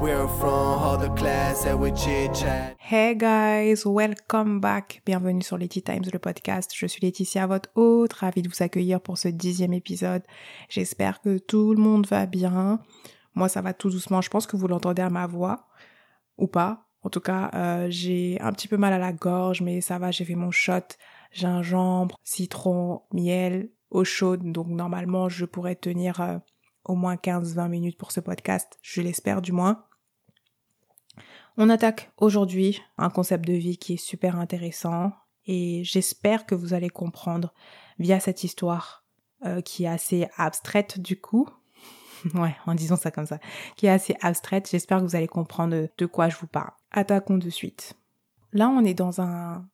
We're from chat. Hey guys, welcome back. Bienvenue sur Letty Times, le podcast. Je suis Laetitia, votre hôte. Ravie de vous accueillir pour ce dixième épisode. J'espère que tout le monde va bien. Moi, ça va tout doucement. Je pense que vous l'entendez à ma voix. Ou pas. En tout cas, euh, j'ai un petit peu mal à la gorge, mais ça va, j'ai fait mon shot. Gingembre, citron, miel, eau chaude. Donc normalement, je pourrais tenir euh, au moins 15-20 minutes pour ce podcast. Je l'espère du moins. On attaque aujourd'hui un concept de vie qui est super intéressant et j'espère que vous allez comprendre via cette histoire euh, qui est assez abstraite du coup. ouais, en disant ça comme ça, qui est assez abstraite. J'espère que vous allez comprendre de quoi je vous parle. Attaquons de suite. Là, on est dans un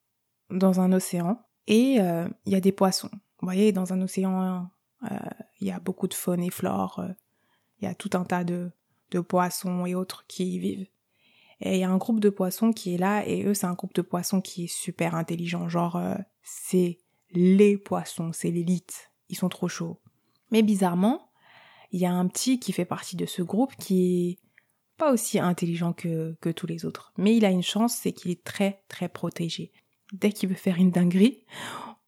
dans un océan et euh, il y a des poissons. Vous voyez, dans un océan, euh, il y a beaucoup de faune et flore. Il y a tout un tas de de poissons et autres qui y vivent. Et il y a un groupe de poissons qui est là, et eux, c'est un groupe de poissons qui est super intelligent. Genre, euh, c'est les poissons, c'est l'élite. Ils sont trop chauds. Mais bizarrement, il y a un petit qui fait partie de ce groupe qui est pas aussi intelligent que, que tous les autres. Mais il a une chance, c'est qu'il est très, très protégé. Dès qu'il veut faire une dinguerie,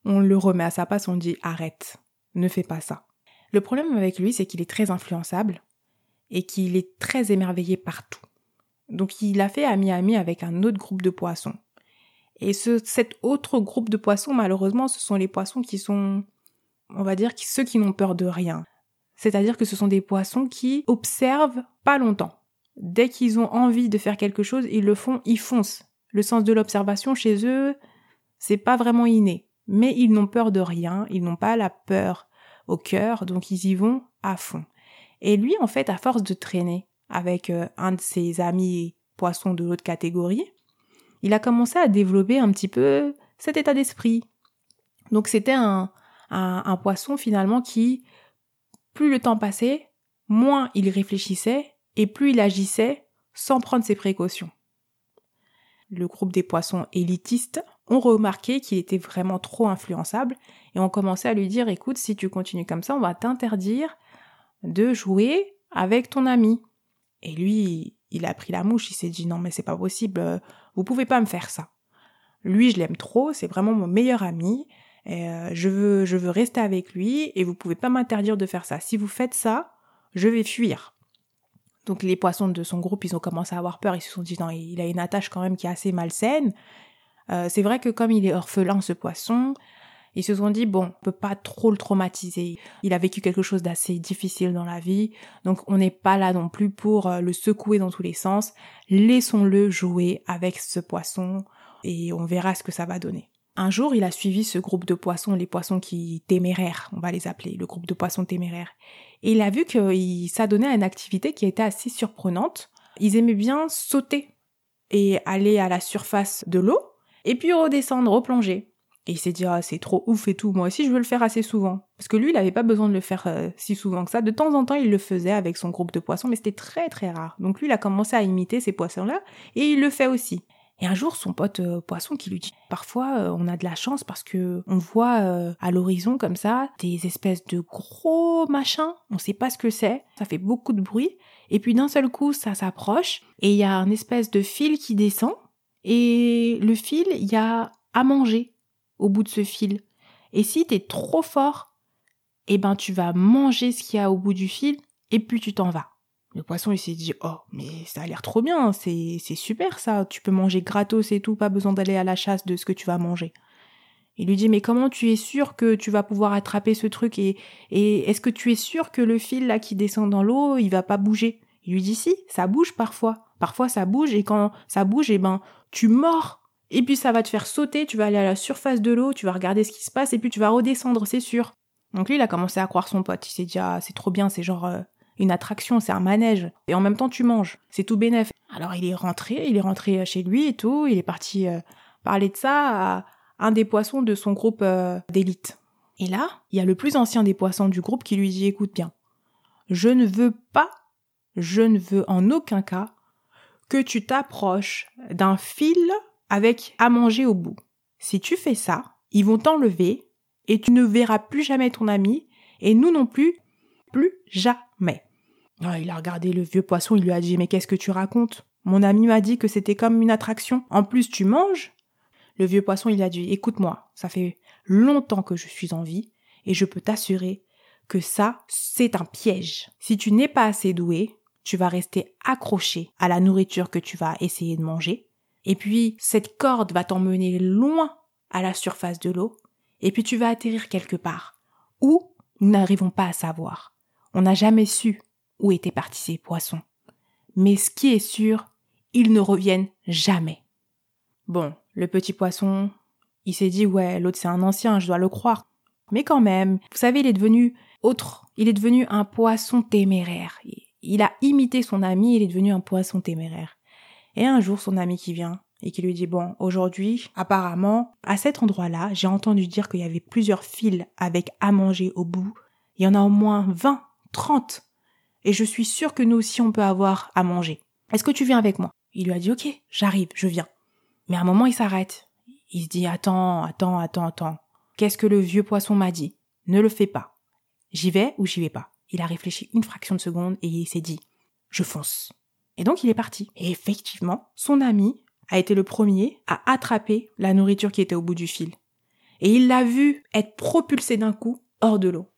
on le remet à sa place, on dit arrête, ne fais pas ça. Le problème avec lui, c'est qu'il est très influençable et qu'il est très émerveillé partout. Donc il a fait ami-ami avec un autre groupe de poissons. Et ce, cet autre groupe de poissons, malheureusement, ce sont les poissons qui sont, on va dire, ceux qui n'ont peur de rien. C'est-à-dire que ce sont des poissons qui observent pas longtemps. Dès qu'ils ont envie de faire quelque chose, ils le font, ils foncent. Le sens de l'observation chez eux, c'est pas vraiment inné. Mais ils n'ont peur de rien, ils n'ont pas la peur au cœur, donc ils y vont à fond. Et lui, en fait, à force de traîner avec euh, un de ses amis poissons de l'autre catégorie, il a commencé à développer un petit peu cet état d'esprit. Donc c'était un, un, un poisson finalement qui, plus le temps passait, moins il réfléchissait et plus il agissait sans prendre ses précautions. Le groupe des poissons élitistes ont remarqué qu'il était vraiment trop influençable et ont commencé à lui dire écoute, si tu continues comme ça, on va t'interdire de jouer avec ton ami. Et lui, il a pris la mouche, il s'est dit non mais c'est pas possible, euh, vous pouvez pas me faire ça. Lui, je l'aime trop, c'est vraiment mon meilleur ami, et euh, je veux je veux rester avec lui et vous pouvez pas m'interdire de faire ça. Si vous faites ça, je vais fuir. Donc les poissons de son groupe, ils ont commencé à avoir peur, ils se sont dit non, il a une attache quand même qui est assez malsaine. Euh, c'est vrai que comme il est orphelin ce poisson, ils se sont dit bon, on peut pas trop le traumatiser. Il a vécu quelque chose d'assez difficile dans la vie, donc on n'est pas là non plus pour euh, le secouer dans tous les sens. Laissons-le jouer avec ce poisson et on verra ce que ça va donner. Un jour, il a suivi ce groupe de poissons, les poissons qui téméraires, on va les appeler, le groupe de poissons téméraires. Et il a vu qu'il s'adonnait à une activité qui était assez surprenante. Ils aimaient bien sauter et aller à la surface de l'eau et puis redescendre, replonger. Et il s'est dit, ah, c'est trop ouf et tout. Moi aussi, je veux le faire assez souvent. Parce que lui, il n'avait pas besoin de le faire euh, si souvent que ça. De temps en temps, il le faisait avec son groupe de poissons, mais c'était très très rare. Donc lui, il a commencé à imiter ces poissons-là et il le fait aussi. Et un jour, son pote euh, poisson qui lui dit Parfois, euh, on a de la chance parce que on voit à l'horizon comme ça des espèces de gros machins. On sait pas ce que c'est. Ça fait beaucoup de bruit. Et puis d'un seul coup, ça s'approche et il y a un espèce de fil qui descend. Et le fil, il y a à manger au bout de ce fil. Et si t'es trop fort, eh ben tu vas manger ce qu'il y a au bout du fil et puis tu t'en vas. Le poisson, il s'est dit, oh, mais ça a l'air trop bien, c'est, super ça, tu peux manger gratos et tout, pas besoin d'aller à la chasse de ce que tu vas manger. Il lui dit, mais comment tu es sûr que tu vas pouvoir attraper ce truc et, et est-ce que tu es sûr que le fil là qui descend dans l'eau, il va pas bouger? Il lui dit, si, ça bouge parfois. Parfois ça bouge et quand ça bouge, eh ben, tu mords. Et puis ça va te faire sauter, tu vas aller à la surface de l'eau, tu vas regarder ce qui se passe et puis tu vas redescendre, c'est sûr. Donc lui, il a commencé à croire son pote. Il s'est dit, ah, c'est trop bien, c'est genre, euh, une attraction, c'est un manège. Et en même temps, tu manges. C'est tout bénef. Alors, il est rentré, il est rentré chez lui et tout. Il est parti euh, parler de ça à un des poissons de son groupe euh, d'élite. Et là, il y a le plus ancien des poissons du groupe qui lui dit, écoute bien, je ne veux pas, je ne veux en aucun cas que tu t'approches d'un fil avec à manger au bout. Si tu fais ça, ils vont t'enlever et tu ne verras plus jamais ton ami et nous non plus, plus jamais. Ah, il a regardé le vieux poisson, il lui a dit Mais qu'est-ce que tu racontes? Mon ami m'a dit que c'était comme une attraction. En plus, tu manges? Le vieux poisson, il a dit Écoute-moi, ça fait longtemps que je suis en vie, et je peux t'assurer que ça, c'est un piège. Si tu n'es pas assez doué, tu vas rester accroché à la nourriture que tu vas essayer de manger, et puis cette corde va t'emmener loin à la surface de l'eau, et puis tu vas atterrir quelque part, où nous n'arrivons pas à savoir. On n'a jamais su où étaient partis ces poissons. Mais ce qui est sûr, ils ne reviennent jamais. Bon, le petit poisson, il s'est dit ouais, l'autre c'est un ancien, je dois le croire. Mais quand même, vous savez, il est devenu autre. Il est devenu un poisson téméraire. Il a imité son ami, il est devenu un poisson téméraire. Et un jour, son ami qui vient et qui lui dit bon, aujourd'hui, apparemment, à cet endroit-là, j'ai entendu dire qu'il y avait plusieurs fils avec à manger au bout. Il y en a au moins 20, 30 et je suis sûre que nous aussi on peut avoir à manger. Est-ce que tu viens avec moi? Il lui a dit ok, j'arrive, je viens. Mais à un moment il s'arrête. Il se dit attends, attends, attends, attends. Qu'est-ce que le vieux poisson m'a dit? Ne le fais pas. J'y vais ou j'y vais pas? Il a réfléchi une fraction de seconde et il s'est dit je fonce. Et donc il est parti. Et effectivement, son ami a été le premier à attraper la nourriture qui était au bout du fil. Et il l'a vu être propulsé d'un coup hors de l'eau.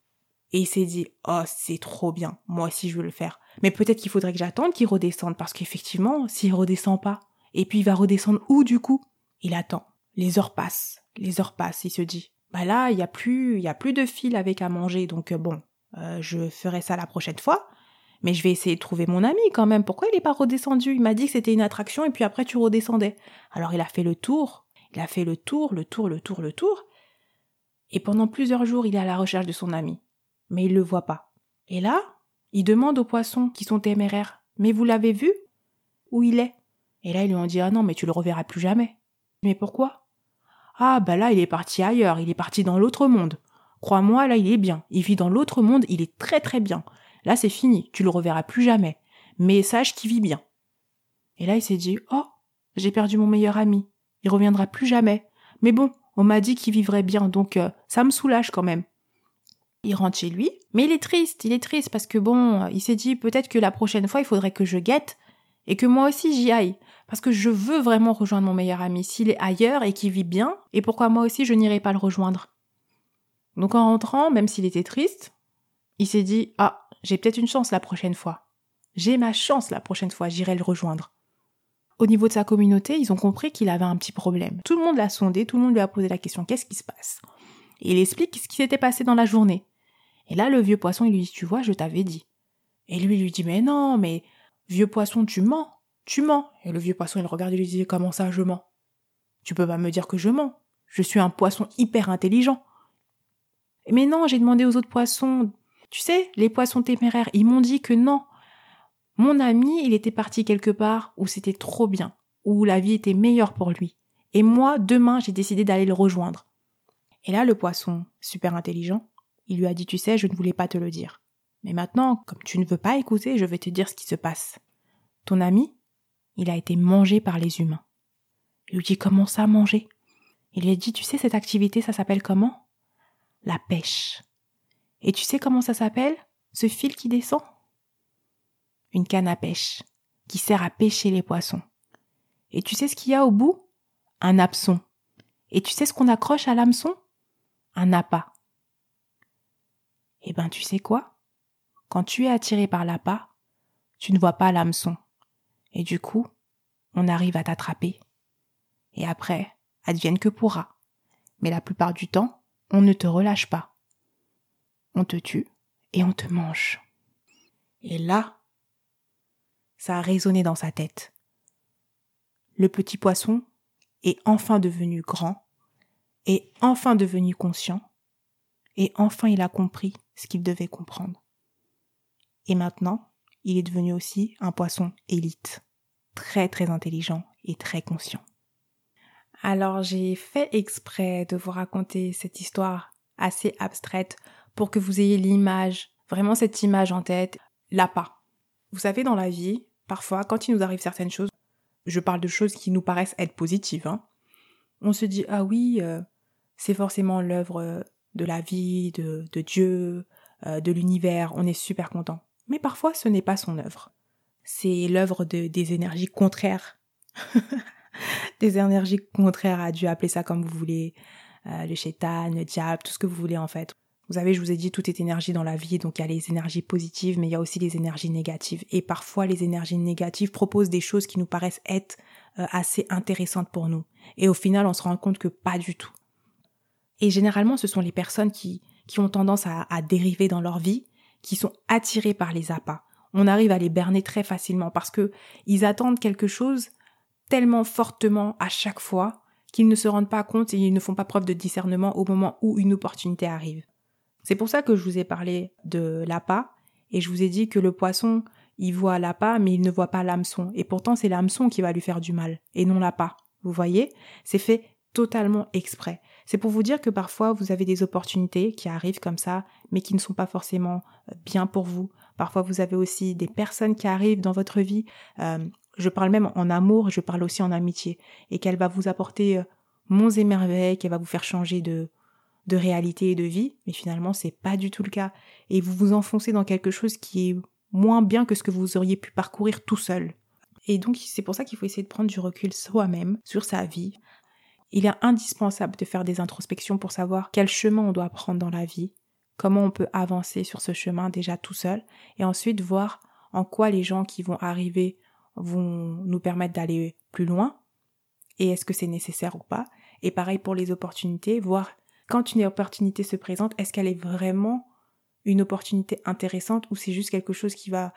Et il s'est dit, oh, c'est trop bien, moi aussi je veux le faire. Mais peut-être qu'il faudrait que j'attende qu'il redescende, parce qu'effectivement, s'il redescend pas, et puis il va redescendre où du coup? Il attend. Les heures passent, les heures passent, il se dit, bah là, il y a plus, il y a plus de fil avec à manger, donc euh, bon, euh, je ferai ça la prochaine fois. Mais je vais essayer de trouver mon ami quand même. Pourquoi il n'est pas redescendu? Il m'a dit que c'était une attraction et puis après tu redescendais. Alors il a fait le tour, il a fait le tour, le tour, le tour, le tour. Et pendant plusieurs jours, il est à la recherche de son ami mais il le voit pas. Et là, il demande aux poissons qui sont téméraires Mais vous l'avez vu? Où il est Et là, ils lui ont dit Ah non, mais tu le reverras plus jamais. Mais pourquoi Ah, bah là, il est parti ailleurs, il est parti dans l'autre monde. Crois-moi, là, il est bien. Il vit dans l'autre monde, il est très très bien. Là, c'est fini, tu le reverras plus jamais. Mais sache qu'il vit bien. Et là, il s'est dit Oh, j'ai perdu mon meilleur ami. Il reviendra plus jamais. Mais bon, on m'a dit qu'il vivrait bien, donc euh, ça me soulage quand même il rentre chez lui, mais il est triste, il est triste parce que bon, il s'est dit peut-être que la prochaine fois il faudrait que je guette et que moi aussi j'y aille parce que je veux vraiment rejoindre mon meilleur ami s'il est ailleurs et qu'il vit bien et pourquoi moi aussi je n'irai pas le rejoindre? Donc en rentrant, même s'il était triste, il s'est dit ah, j'ai peut-être une chance la prochaine fois. J'ai ma chance la prochaine fois, j'irai le rejoindre. Au niveau de sa communauté, ils ont compris qu'il avait un petit problème. Tout le monde l'a sondé, tout le monde lui a posé la question qu'est-ce qui se passe? Et il explique ce qui s'était passé dans la journée. Et là, le vieux poisson, il lui dit, tu vois, je t'avais dit. Et lui, il lui dit, mais non, mais vieux poisson, tu mens, tu mens. Et le vieux poisson, il regarde et lui dit, comment ça, je mens? Tu peux pas me dire que je mens. Je suis un poisson hyper intelligent. Mais non, j'ai demandé aux autres poissons. Tu sais, les poissons téméraires, ils m'ont dit que non. Mon ami, il était parti quelque part où c'était trop bien, où la vie était meilleure pour lui. Et moi, demain, j'ai décidé d'aller le rejoindre. Et là, le poisson, super intelligent, il lui a dit, tu sais, je ne voulais pas te le dire. Mais maintenant, comme tu ne veux pas écouter, je vais te dire ce qui se passe. Ton ami, il a été mangé par les humains. Il lui dit, comment ça manger? Il lui a dit, tu sais, cette activité, ça s'appelle comment? La pêche. Et tu sais comment ça s'appelle? Ce fil qui descend? Une canne à pêche, qui sert à pêcher les poissons. Et tu sais ce qu'il y a au bout? Un hameçon. Et tu sais ce qu'on accroche à l'hameçon? Un appât. Eh ben, tu sais quoi? Quand tu es attiré par l'appât, tu ne vois pas l'hameçon. Et du coup, on arrive à t'attraper. Et après, advienne que pourra. Mais la plupart du temps, on ne te relâche pas. On te tue et on te mange. Et là, ça a résonné dans sa tête. Le petit poisson est enfin devenu grand, est enfin devenu conscient, et enfin il a compris ce qu'il devait comprendre. Et maintenant, il est devenu aussi un poisson élite, très très intelligent et très conscient. Alors j'ai fait exprès de vous raconter cette histoire assez abstraite pour que vous ayez l'image, vraiment cette image en tête, l'appât. Vous savez, dans la vie, parfois, quand il nous arrive certaines choses, je parle de choses qui nous paraissent être positives, hein, on se dit, ah oui, euh, c'est forcément l'œuvre de la vie, de, Dieu, euh, de l'univers, on est super content. Mais parfois, ce n'est pas son œuvre. C'est l'œuvre de, des énergies contraires. des énergies contraires à Dieu, appelez ça comme vous voulez. Euh, le chétan, le diable, tout ce que vous voulez en fait. Vous savez, je vous ai dit, tout est énergie dans la vie, donc il y a les énergies positives, mais il y a aussi les énergies négatives. Et parfois, les énergies négatives proposent des choses qui nous paraissent être euh, assez intéressantes pour nous. Et au final, on se rend compte que pas du tout. Et généralement, ce sont les personnes qui, qui ont tendance à, dériver dans leur vie, qui sont attirées par les appâts. On arrive à les berner très facilement parce que ils attendent quelque chose tellement fortement à chaque fois qu'ils ne se rendent pas compte et ils ne font pas preuve de discernement au moment où une opportunité arrive. C'est pour ça que je vous ai parlé de l'appât et je vous ai dit que le poisson, il voit l'appât mais il ne voit pas l'hameçon. Et pourtant c'est l'hameçon qui va lui faire du mal et non l'appât. Vous voyez? C'est fait totalement exprès. C'est pour vous dire que parfois vous avez des opportunités qui arrivent comme ça mais qui ne sont pas forcément euh, bien pour vous. Parfois vous avez aussi des personnes qui arrivent dans votre vie. Euh, je parle même en amour, je parle aussi en amitié et qu'elle va vous apporter euh, monts et merveilles, qu'elle va vous faire changer de de réalité et de vie, mais finalement c'est pas du tout le cas. Et vous vous enfoncez dans quelque chose qui est moins bien que ce que vous auriez pu parcourir tout seul. Et donc c'est pour ça qu'il faut essayer de prendre du recul soi-même sur sa vie. Il est indispensable de faire des introspections pour savoir quel chemin on doit prendre dans la vie, comment on peut avancer sur ce chemin déjà tout seul, et ensuite voir en quoi les gens qui vont arriver vont nous permettre d'aller plus loin, et est-ce que c'est nécessaire ou pas. Et pareil pour les opportunités, voir quand une opportunité se présente, est-ce qu'elle est vraiment une opportunité intéressante ou c'est juste quelque chose qui va,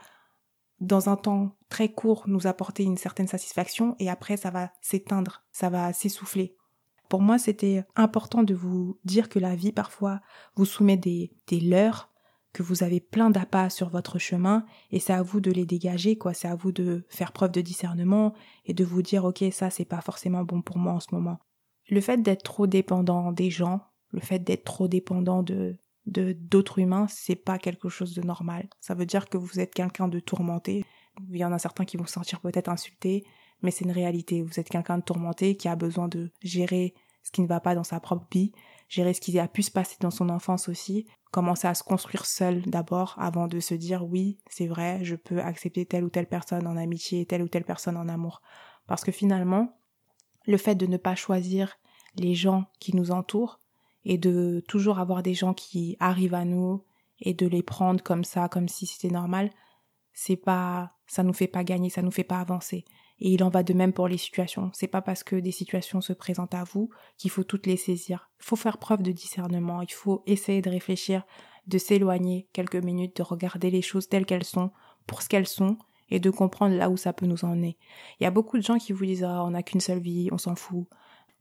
dans un temps très court, nous apporter une certaine satisfaction et après ça va s'éteindre, ça va s'essouffler? Pour moi, c'était important de vous dire que la vie parfois vous soumet des, des leurres, que vous avez plein d'appâts sur votre chemin et c'est à vous de les dégager, quoi. C'est à vous de faire preuve de discernement et de vous dire, ok, ça c'est pas forcément bon pour moi en ce moment. Le fait d'être trop dépendant des gens, le fait d'être trop dépendant de d'autres humains, c'est pas quelque chose de normal. Ça veut dire que vous êtes quelqu'un de tourmenté. Il y en a certains qui vont se sentir peut-être insultés, mais c'est une réalité. Vous êtes quelqu'un de tourmenté qui a besoin de gérer ce qui ne va pas dans sa propre vie, gérer ce qui a pu se passer dans son enfance aussi, commencer à se construire seul d'abord avant de se dire oui, c'est vrai, je peux accepter telle ou telle personne en amitié, telle ou telle personne en amour. Parce que finalement, le fait de ne pas choisir les gens qui nous entourent, et de toujours avoir des gens qui arrivent à nous et de les prendre comme ça, comme si c'était normal, c'est pas, ça nous fait pas gagner, ça nous fait pas avancer. Et il en va de même pour les situations. C'est pas parce que des situations se présentent à vous qu'il faut toutes les saisir. Il faut faire preuve de discernement. Il faut essayer de réfléchir, de s'éloigner quelques minutes, de regarder les choses telles qu'elles sont, pour ce qu'elles sont, et de comprendre là où ça peut nous emmener. Il y a beaucoup de gens qui vous disent, ah, on n'a qu'une seule vie, on s'en fout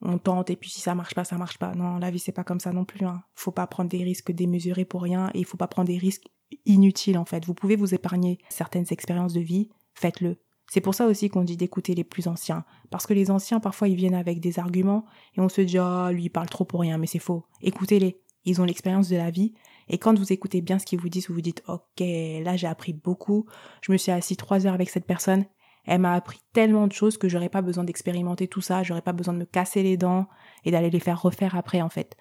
on tente et puis si ça marche pas, ça marche pas. Non, la vie c'est pas comme ça non plus. Hein. Faut pas prendre des risques démesurés pour rien et il faut pas prendre des risques inutiles en fait. Vous pouvez vous épargner certaines expériences de vie, faites-le. C'est pour ça aussi qu'on dit d'écouter les plus anciens. Parce que les anciens, parfois, ils viennent avec des arguments et on se dit, oh, lui, il parle trop pour rien, mais c'est faux. Écoutez-les. Ils ont l'expérience de la vie. Et quand vous écoutez bien ce qu'ils vous disent, vous vous dites, ok, là, j'ai appris beaucoup. Je me suis assis trois heures avec cette personne. Elle m'a appris tellement de choses que j'aurais pas besoin d'expérimenter tout ça, j'aurais pas besoin de me casser les dents et d'aller les faire refaire après en fait.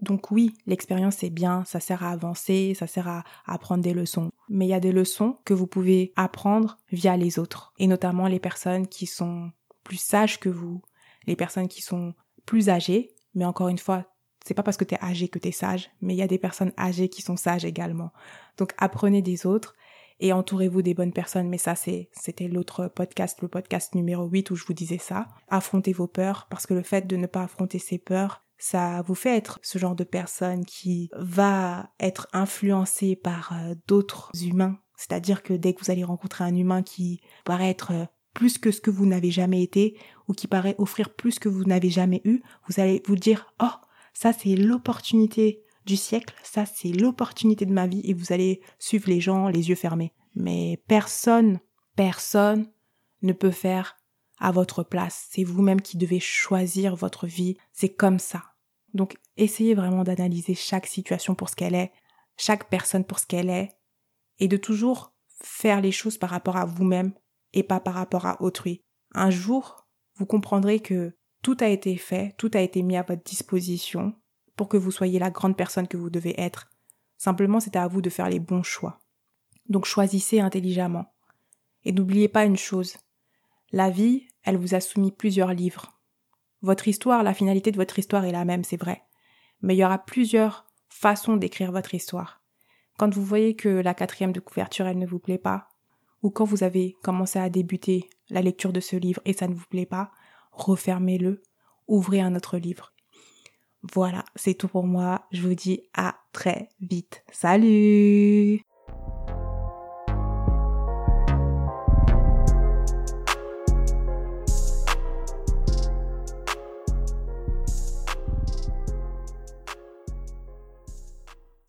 Donc oui, l'expérience c'est bien, ça sert à avancer, ça sert à, apprendre des leçons. Mais il y a des leçons que vous pouvez apprendre via les autres, et notamment les personnes qui sont plus sages que vous, les personnes qui sont plus âgées, mais encore une fois, c'est pas parce que tu es âgé que tu es sage, mais il y a des personnes âgées qui sont sages également. Donc apprenez des autres et entourez-vous des bonnes personnes. Mais ça, c'était l'autre podcast, le podcast numéro 8 où je vous disais ça. Affrontez vos peurs parce que le fait de ne pas affronter ses peurs, ça vous fait être ce genre de personne qui va être influencé par euh, d'autres humains. C'est-à-dire que dès que vous allez rencontrer un humain qui paraît être euh, plus que ce que vous n'avez jamais été ou qui paraît offrir plus que vous n'avez jamais eu, vous allez vous dire, oh, ça c'est l'opportunité du siècle, ça c'est l'opportunité de ma vie et vous allez suivre les gens les yeux fermés. Mais personne, personne ne peut faire à votre place. C'est vous-même qui devez choisir votre vie. C'est comme ça. Donc essayez vraiment d'analyser chaque situation pour ce qu'elle est, chaque personne pour ce qu'elle est, et de toujours faire les choses par rapport à vous-même et pas par rapport à autrui. Un jour, vous comprendrez que tout a été fait, tout a été mis à votre disposition, que vous soyez la grande personne que vous devez être. Simplement, c'est à vous de faire les bons choix. Donc choisissez intelligemment. Et n'oubliez pas une chose. La vie, elle vous a soumis plusieurs livres. Votre histoire, la finalité de votre histoire est la même, c'est vrai. Mais il y aura plusieurs façons d'écrire votre histoire. Quand vous voyez que la quatrième de couverture, elle ne vous plaît pas, ou quand vous avez commencé à débuter la lecture de ce livre et ça ne vous plaît pas, refermez-le, ouvrez un autre livre. Voilà, c'est tout pour moi. Je vous dis à très vite. Salut